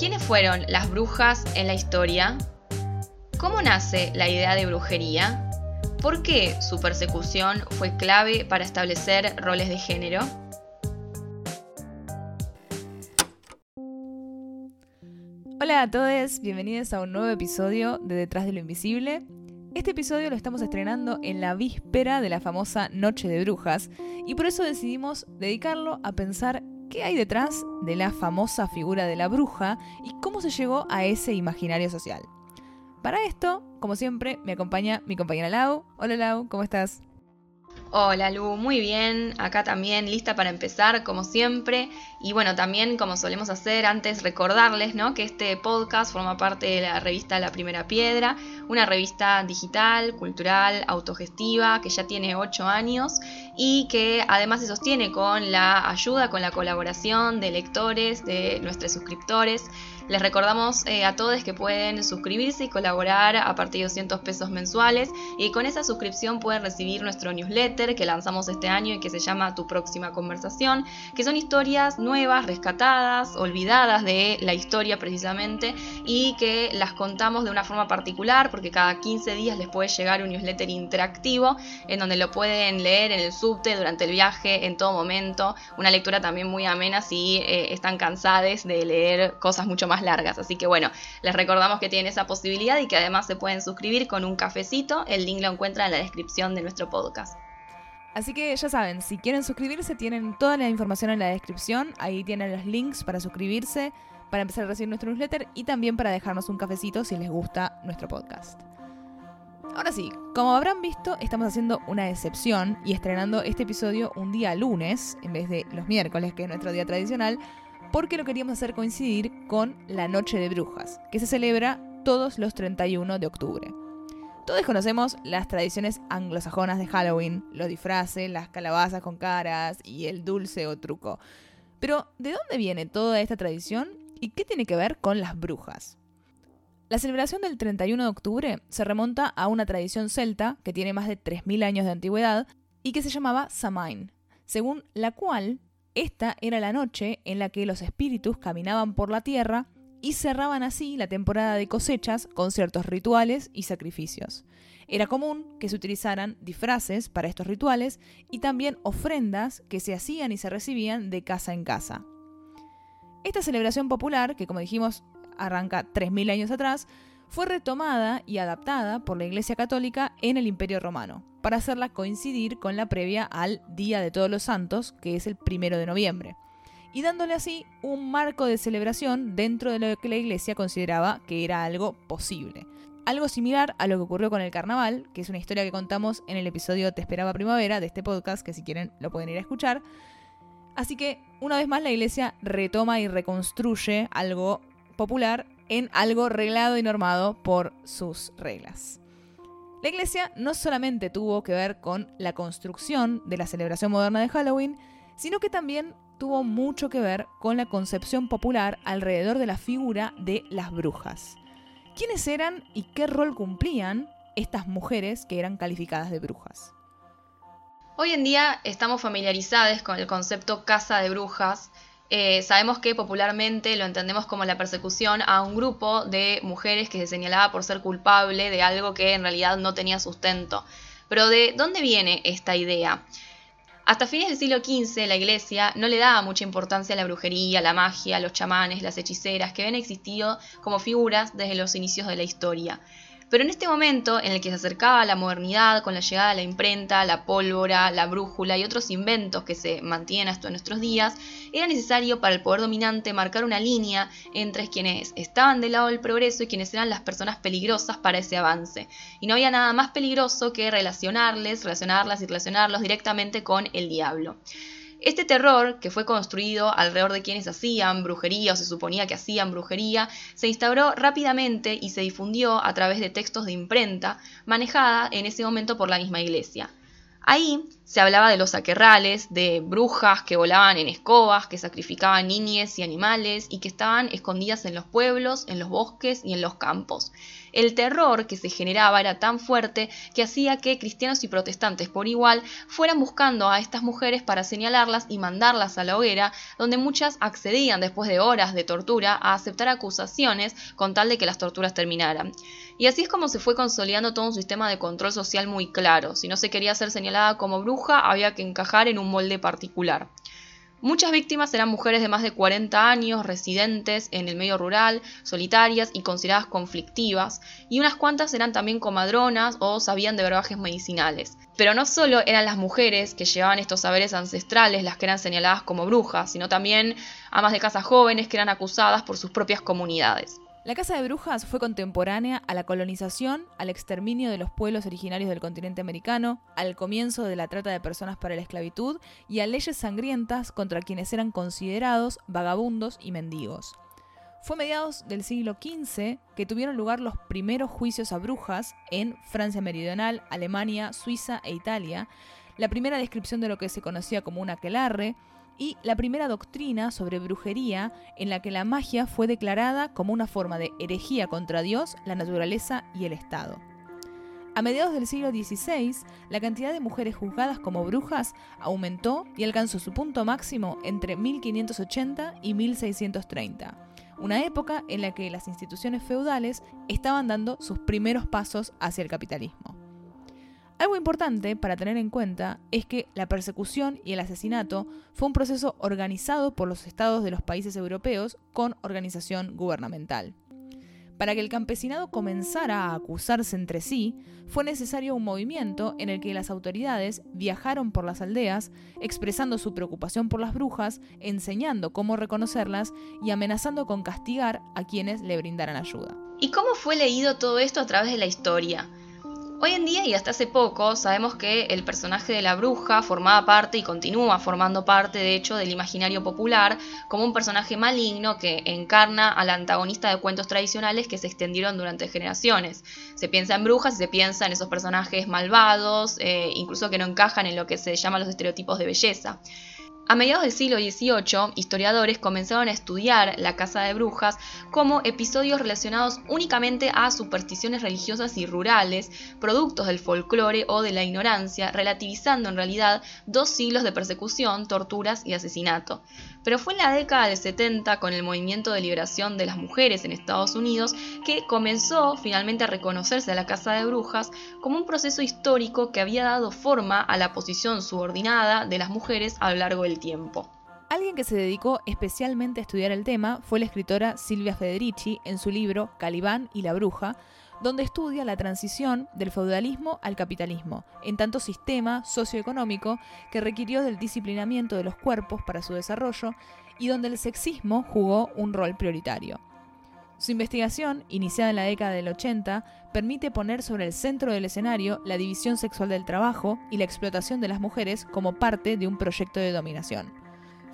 ¿Quiénes fueron las brujas en la historia? ¿Cómo nace la idea de brujería? ¿Por qué su persecución fue clave para establecer roles de género? Hola a todos, bienvenidos a un nuevo episodio de Detrás de lo Invisible. Este episodio lo estamos estrenando en la víspera de la famosa Noche de Brujas y por eso decidimos dedicarlo a pensar qué hay detrás de la famosa figura de la bruja y cómo se llegó a ese imaginario social. Para esto, como siempre, me acompaña mi compañera Lau. Hola Lau, ¿cómo estás? Hola Lu, muy bien, acá también lista para empezar como siempre. Y bueno, también como solemos hacer antes recordarles ¿no? que este podcast forma parte de la revista La Primera Piedra, una revista digital, cultural, autogestiva que ya tiene 8 años y que además se sostiene con la ayuda, con la colaboración de lectores, de nuestros suscriptores les recordamos eh, a todos que pueden suscribirse y colaborar a partir de 200 pesos mensuales y con esa suscripción pueden recibir nuestro newsletter que lanzamos este año y que se llama Tu próxima conversación, que son historias nuevas, rescatadas, olvidadas de la historia precisamente y que las contamos de una forma particular porque cada 15 días les puede llegar un newsletter interactivo en donde lo pueden leer en el subte, durante el viaje, en todo momento. Una lectura también muy amena si eh, están cansados de leer cosas mucho más largas. Así que bueno, les recordamos que tienen esa posibilidad y que además se pueden suscribir con un cafecito. El link lo encuentran en la descripción de nuestro podcast. Así que ya saben, si quieren suscribirse, tienen toda la información en la descripción. Ahí tienen los links para suscribirse, para empezar a recibir nuestro newsletter y también para dejarnos un cafecito si les gusta nuestro podcast. Ahora sí, como habrán visto, estamos haciendo una excepción y estrenando este episodio un día lunes en vez de los miércoles, que es nuestro día tradicional, porque lo queríamos hacer coincidir con la Noche de Brujas, que se celebra todos los 31 de octubre. Todos conocemos las tradiciones anglosajonas de Halloween, los disfraces, las calabazas con caras y el dulce o truco. Pero, ¿de dónde viene toda esta tradición y qué tiene que ver con las brujas? La celebración del 31 de octubre se remonta a una tradición celta que tiene más de 3.000 años de antigüedad y que se llamaba Samhain, según la cual esta era la noche en la que los espíritus caminaban por la tierra y cerraban así la temporada de cosechas con ciertos rituales y sacrificios. Era común que se utilizaran disfraces para estos rituales y también ofrendas que se hacían y se recibían de casa en casa. Esta celebración popular, que como dijimos arranca 3.000 años atrás, fue retomada y adaptada por la Iglesia Católica en el Imperio Romano, para hacerla coincidir con la previa al Día de Todos los Santos, que es el primero de noviembre, y dándole así un marco de celebración dentro de lo que la Iglesia consideraba que era algo posible. Algo similar a lo que ocurrió con el carnaval, que es una historia que contamos en el episodio Te esperaba primavera de este podcast, que si quieren lo pueden ir a escuchar. Así que, una vez más, la iglesia retoma y reconstruye algo popular en algo reglado y normado por sus reglas. La iglesia no solamente tuvo que ver con la construcción de la celebración moderna de Halloween, sino que también tuvo mucho que ver con la concepción popular alrededor de la figura de las brujas. ¿Quiénes eran y qué rol cumplían estas mujeres que eran calificadas de brujas? Hoy en día estamos familiarizados con el concepto casa de brujas, eh, sabemos que popularmente lo entendemos como la persecución a un grupo de mujeres que se señalaba por ser culpable de algo que en realidad no tenía sustento. Pero ¿de dónde viene esta idea? Hasta fines del siglo XV la iglesia no le daba mucha importancia a la brujería, la magia, los chamanes, las hechiceras, que habían existido como figuras desde los inicios de la historia. Pero en este momento en el que se acercaba a la modernidad con la llegada de la imprenta, la pólvora, la brújula y otros inventos que se mantienen hasta nuestros días, era necesario para el poder dominante marcar una línea entre quienes estaban del lado del progreso y quienes eran las personas peligrosas para ese avance. Y no había nada más peligroso que relacionarles, relacionarlas y relacionarlos directamente con el diablo. Este terror, que fue construido alrededor de quienes hacían brujería o se suponía que hacían brujería, se instauró rápidamente y se difundió a través de textos de imprenta manejada en ese momento por la misma iglesia. Ahí se hablaba de los aquerrales, de brujas que volaban en escobas, que sacrificaban niñes y animales y que estaban escondidas en los pueblos, en los bosques y en los campos. El terror que se generaba era tan fuerte que hacía que cristianos y protestantes por igual fueran buscando a estas mujeres para señalarlas y mandarlas a la hoguera, donde muchas accedían después de horas de tortura a aceptar acusaciones con tal de que las torturas terminaran. Y así es como se fue consolidando todo un sistema de control social muy claro. Si no se quería ser señalada como bruja, había que encajar en un molde particular. Muchas víctimas eran mujeres de más de 40 años, residentes en el medio rural, solitarias y consideradas conflictivas, y unas cuantas eran también comadronas o sabían de brebajes medicinales. Pero no solo eran las mujeres que llevaban estos saberes ancestrales las que eran señaladas como brujas, sino también amas de casa jóvenes que eran acusadas por sus propias comunidades. La Casa de Brujas fue contemporánea a la colonización, al exterminio de los pueblos originarios del continente americano, al comienzo de la trata de personas para la esclavitud y a leyes sangrientas contra quienes eran considerados vagabundos y mendigos. Fue a mediados del siglo XV que tuvieron lugar los primeros juicios a brujas en Francia Meridional, Alemania, Suiza e Italia, la primera descripción de lo que se conocía como un aquelarre, y la primera doctrina sobre brujería en la que la magia fue declarada como una forma de herejía contra Dios, la naturaleza y el Estado. A mediados del siglo XVI, la cantidad de mujeres juzgadas como brujas aumentó y alcanzó su punto máximo entre 1580 y 1630, una época en la que las instituciones feudales estaban dando sus primeros pasos hacia el capitalismo. Algo importante para tener en cuenta es que la persecución y el asesinato fue un proceso organizado por los estados de los países europeos con organización gubernamental. Para que el campesinado comenzara a acusarse entre sí, fue necesario un movimiento en el que las autoridades viajaron por las aldeas, expresando su preocupación por las brujas, enseñando cómo reconocerlas y amenazando con castigar a quienes le brindaran ayuda. ¿Y cómo fue leído todo esto a través de la historia? Hoy en día y hasta hace poco sabemos que el personaje de la bruja formaba parte y continúa formando parte de hecho del imaginario popular como un personaje maligno que encarna al antagonista de cuentos tradicionales que se extendieron durante generaciones. Se piensa en brujas y se piensa en esos personajes malvados, eh, incluso que no encajan en lo que se llama los estereotipos de belleza. A mediados del siglo XVIII, historiadores comenzaron a estudiar la caza de brujas como episodios relacionados únicamente a supersticiones religiosas y rurales, productos del folclore o de la ignorancia, relativizando en realidad dos siglos de persecución, torturas y asesinato. Pero fue en la década de 70, con el movimiento de liberación de las mujeres en Estados Unidos, que comenzó finalmente a reconocerse a la caza de brujas como un proceso histórico que había dado forma a la posición subordinada de las mujeres a lo largo del tiempo. Alguien que se dedicó especialmente a estudiar el tema fue la escritora Silvia Federici en su libro Calibán y la Bruja, donde estudia la transición del feudalismo al capitalismo, en tanto sistema socioeconómico que requirió del disciplinamiento de los cuerpos para su desarrollo y donde el sexismo jugó un rol prioritario. Su investigación, iniciada en la década del 80, permite poner sobre el centro del escenario la división sexual del trabajo y la explotación de las mujeres como parte de un proyecto de dominación.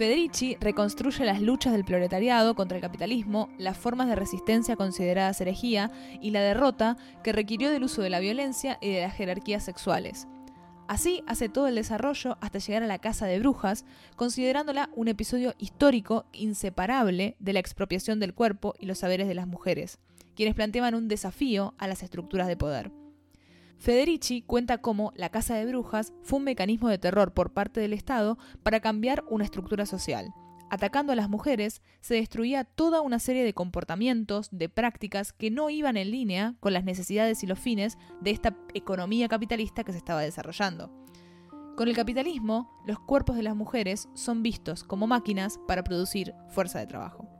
Federici reconstruye las luchas del proletariado contra el capitalismo, las formas de resistencia consideradas herejía y la derrota que requirió del uso de la violencia y de las jerarquías sexuales. Así hace todo el desarrollo hasta llegar a la Casa de Brujas, considerándola un episodio histórico inseparable de la expropiación del cuerpo y los saberes de las mujeres, quienes planteaban un desafío a las estructuras de poder. Federici cuenta cómo la Casa de Brujas fue un mecanismo de terror por parte del Estado para cambiar una estructura social. Atacando a las mujeres, se destruía toda una serie de comportamientos, de prácticas que no iban en línea con las necesidades y los fines de esta economía capitalista que se estaba desarrollando. Con el capitalismo, los cuerpos de las mujeres son vistos como máquinas para producir fuerza de trabajo.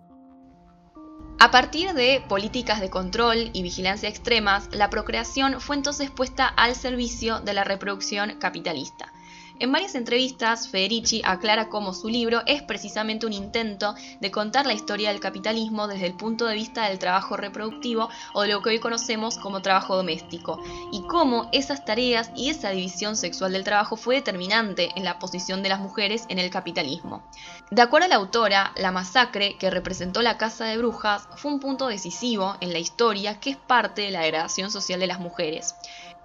A partir de políticas de control y vigilancia extremas, la procreación fue entonces puesta al servicio de la reproducción capitalista. En varias entrevistas, Federici aclara cómo su libro es precisamente un intento de contar la historia del capitalismo desde el punto de vista del trabajo reproductivo o de lo que hoy conocemos como trabajo doméstico, y cómo esas tareas y esa división sexual del trabajo fue determinante en la posición de las mujeres en el capitalismo. De acuerdo a la autora, la masacre que representó la Casa de Brujas fue un punto decisivo en la historia que es parte de la degradación social de las mujeres.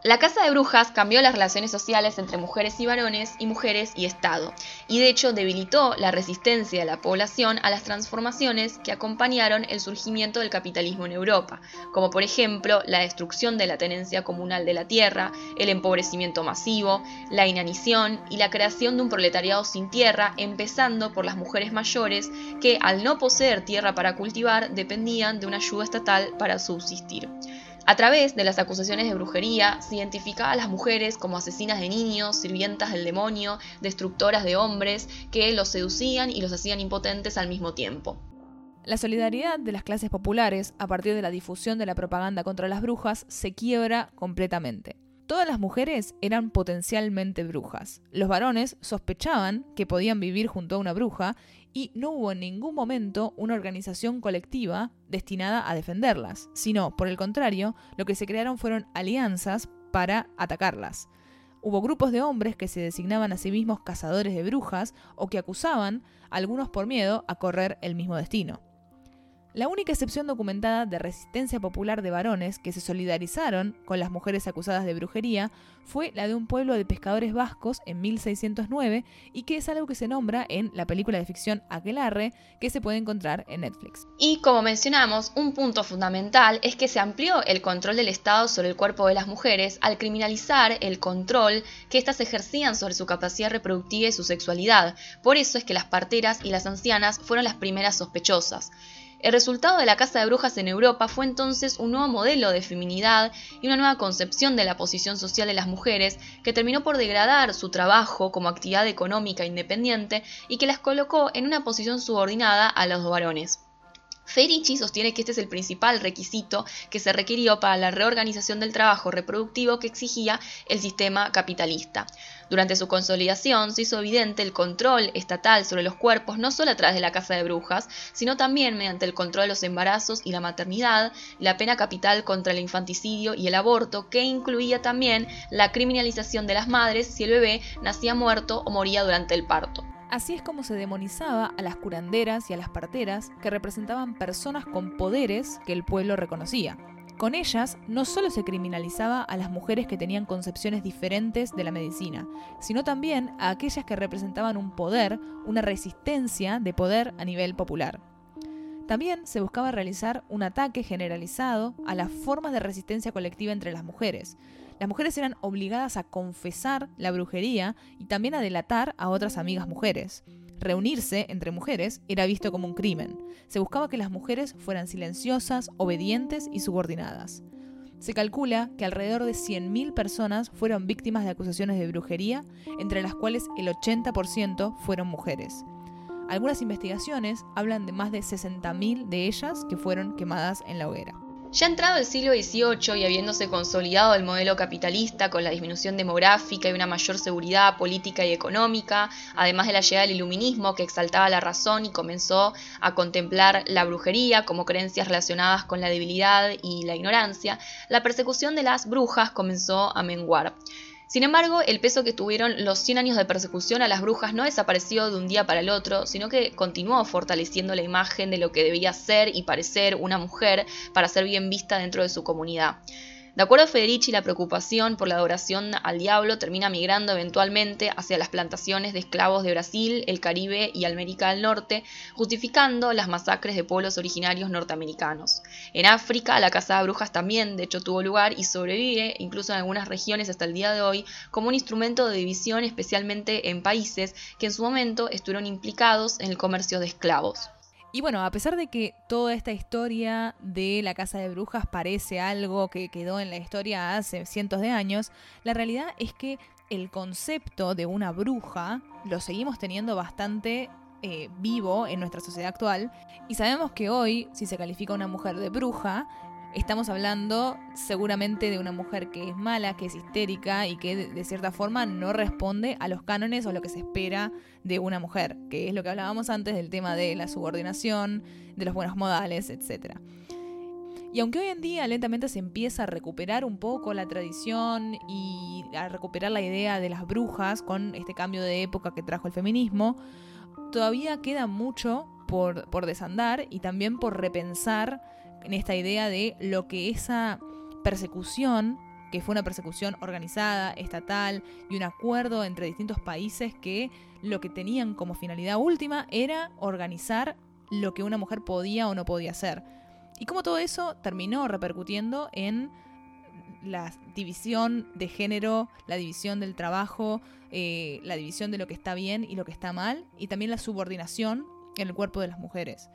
La Casa de Brujas cambió las relaciones sociales entre mujeres y varones y mujeres y Estado, y de hecho debilitó la resistencia de la población a las transformaciones que acompañaron el surgimiento del capitalismo en Europa, como por ejemplo la destrucción de la tenencia comunal de la tierra, el empobrecimiento masivo, la inanición y la creación de un proletariado sin tierra, empezando por las mujeres mayores que al no poseer tierra para cultivar dependían de una ayuda estatal para subsistir. A través de las acusaciones de brujería, se identificaba a las mujeres como asesinas de niños, sirvientas del demonio, destructoras de hombres, que los seducían y los hacían impotentes al mismo tiempo. La solidaridad de las clases populares a partir de la difusión de la propaganda contra las brujas se quiebra completamente. Todas las mujeres eran potencialmente brujas. Los varones sospechaban que podían vivir junto a una bruja y no hubo en ningún momento una organización colectiva destinada a defenderlas, sino, por el contrario, lo que se crearon fueron alianzas para atacarlas. Hubo grupos de hombres que se designaban a sí mismos cazadores de brujas o que acusaban, algunos por miedo, a correr el mismo destino. La única excepción documentada de resistencia popular de varones que se solidarizaron con las mujeres acusadas de brujería fue la de un pueblo de pescadores vascos en 1609 y que es algo que se nombra en la película de ficción Aquelarre que se puede encontrar en Netflix. Y como mencionamos, un punto fundamental es que se amplió el control del Estado sobre el cuerpo de las mujeres al criminalizar el control que éstas ejercían sobre su capacidad reproductiva y su sexualidad. Por eso es que las parteras y las ancianas fueron las primeras sospechosas. El resultado de la Casa de Brujas en Europa fue entonces un nuevo modelo de feminidad y una nueva concepción de la posición social de las mujeres que terminó por degradar su trabajo como actividad económica independiente y que las colocó en una posición subordinada a los varones. Ferici sostiene que este es el principal requisito que se requirió para la reorganización del trabajo reproductivo que exigía el sistema capitalista. Durante su consolidación se hizo evidente el control estatal sobre los cuerpos no solo a través de la Casa de Brujas, sino también mediante el control de los embarazos y la maternidad, la pena capital contra el infanticidio y el aborto, que incluía también la criminalización de las madres si el bebé nacía muerto o moría durante el parto. Así es como se demonizaba a las curanderas y a las parteras, que representaban personas con poderes que el pueblo reconocía. Con ellas no solo se criminalizaba a las mujeres que tenían concepciones diferentes de la medicina, sino también a aquellas que representaban un poder, una resistencia de poder a nivel popular. También se buscaba realizar un ataque generalizado a las formas de resistencia colectiva entre las mujeres, las mujeres eran obligadas a confesar la brujería y también a delatar a otras amigas mujeres. Reunirse entre mujeres era visto como un crimen. Se buscaba que las mujeres fueran silenciosas, obedientes y subordinadas. Se calcula que alrededor de 100.000 personas fueron víctimas de acusaciones de brujería, entre las cuales el 80% fueron mujeres. Algunas investigaciones hablan de más de 60.000 de ellas que fueron quemadas en la hoguera. Ya entrado el siglo XVIII y habiéndose consolidado el modelo capitalista con la disminución demográfica y una mayor seguridad política y económica, además de la llegada del iluminismo que exaltaba la razón y comenzó a contemplar la brujería como creencias relacionadas con la debilidad y la ignorancia, la persecución de las brujas comenzó a menguar. Sin embargo, el peso que tuvieron los 100 años de persecución a las brujas no desapareció de un día para el otro, sino que continuó fortaleciendo la imagen de lo que debía ser y parecer una mujer para ser bien vista dentro de su comunidad. De acuerdo a Federici, la preocupación por la adoración al diablo termina migrando eventualmente hacia las plantaciones de esclavos de Brasil, el Caribe y América del Norte, justificando las masacres de pueblos originarios norteamericanos. En África, la caza de brujas también, de hecho, tuvo lugar y sobrevive, incluso en algunas regiones hasta el día de hoy, como un instrumento de división, especialmente en países que en su momento estuvieron implicados en el comercio de esclavos. Y bueno, a pesar de que toda esta historia de la casa de brujas parece algo que quedó en la historia hace cientos de años, la realidad es que el concepto de una bruja lo seguimos teniendo bastante eh, vivo en nuestra sociedad actual. Y sabemos que hoy, si se califica a una mujer de bruja, estamos hablando seguramente de una mujer que es mala, que es histérica y que de, cierta forma no responde a los cánones o lo que se espera de una mujer, que es lo que hablábamos antes del tema de la subordinación, de los buenos modales, etc. Y aunque hoy en día lentamente se empieza a recuperar un poco la tradición y a recuperar la idea de las brujas con este cambio de época que trajo el feminismo, todavía queda mucho por, por desandar y también por repensar en esta idea de lo que esa persecución, que fue una persecución organizada, estatal y un acuerdo entre distintos países que lo que tenían como finalidad última era organizar lo que una mujer podía o no podía hacer. Y cómo todo eso terminó repercutiendo en la división de género, la división del trabajo, eh, la división de lo que está bien y lo que está mal, y también la subordinación en el cuerpo de las mujeres.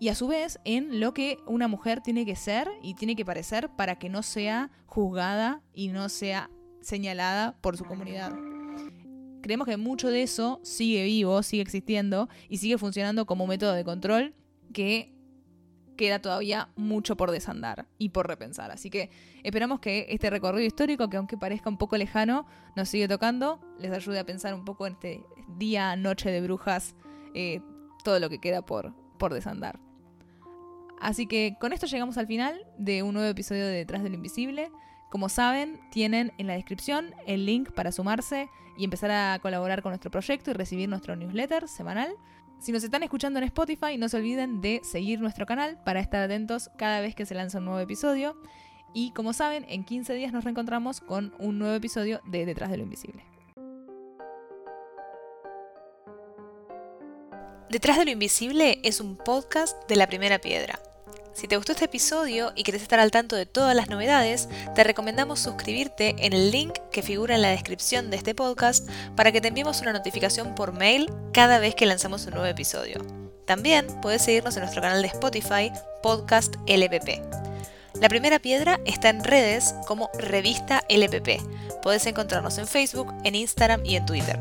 Y a su vez en lo que una mujer tiene que ser y tiene que parecer para que no sea juzgada y no sea señalada por su comunidad. Creemos que mucho de eso sigue vivo, sigue existiendo y sigue funcionando como método de control que queda todavía mucho por desandar y por repensar. Así que esperamos que este recorrido histórico, que aunque parezca un poco lejano, nos sigue tocando, les ayude a pensar un poco en este día, noche de brujas, eh, todo lo que queda por, por desandar. Así que con esto llegamos al final de un nuevo episodio de Detrás del Invisible. Como saben, tienen en la descripción el link para sumarse y empezar a colaborar con nuestro proyecto y recibir nuestro newsletter semanal. Si nos están escuchando en Spotify, no se olviden de seguir nuestro canal para estar atentos cada vez que se lanza un nuevo episodio. Y como saben, en 15 días nos reencontramos con un nuevo episodio de Detrás de lo Invisible. Detrás de lo Invisible es un podcast de la primera piedra. Si te gustó este episodio y quieres estar al tanto de todas las novedades, te recomendamos suscribirte en el link que figura en la descripción de este podcast para que te enviemos una notificación por mail cada vez que lanzamos un nuevo episodio. También puedes seguirnos en nuestro canal de Spotify, Podcast LPP. La primera piedra está en redes como Revista LPP. Puedes encontrarnos en Facebook, en Instagram y en Twitter.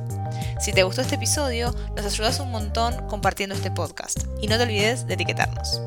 Si te gustó este episodio, nos ayudas un montón compartiendo este podcast y no te olvides de etiquetarnos.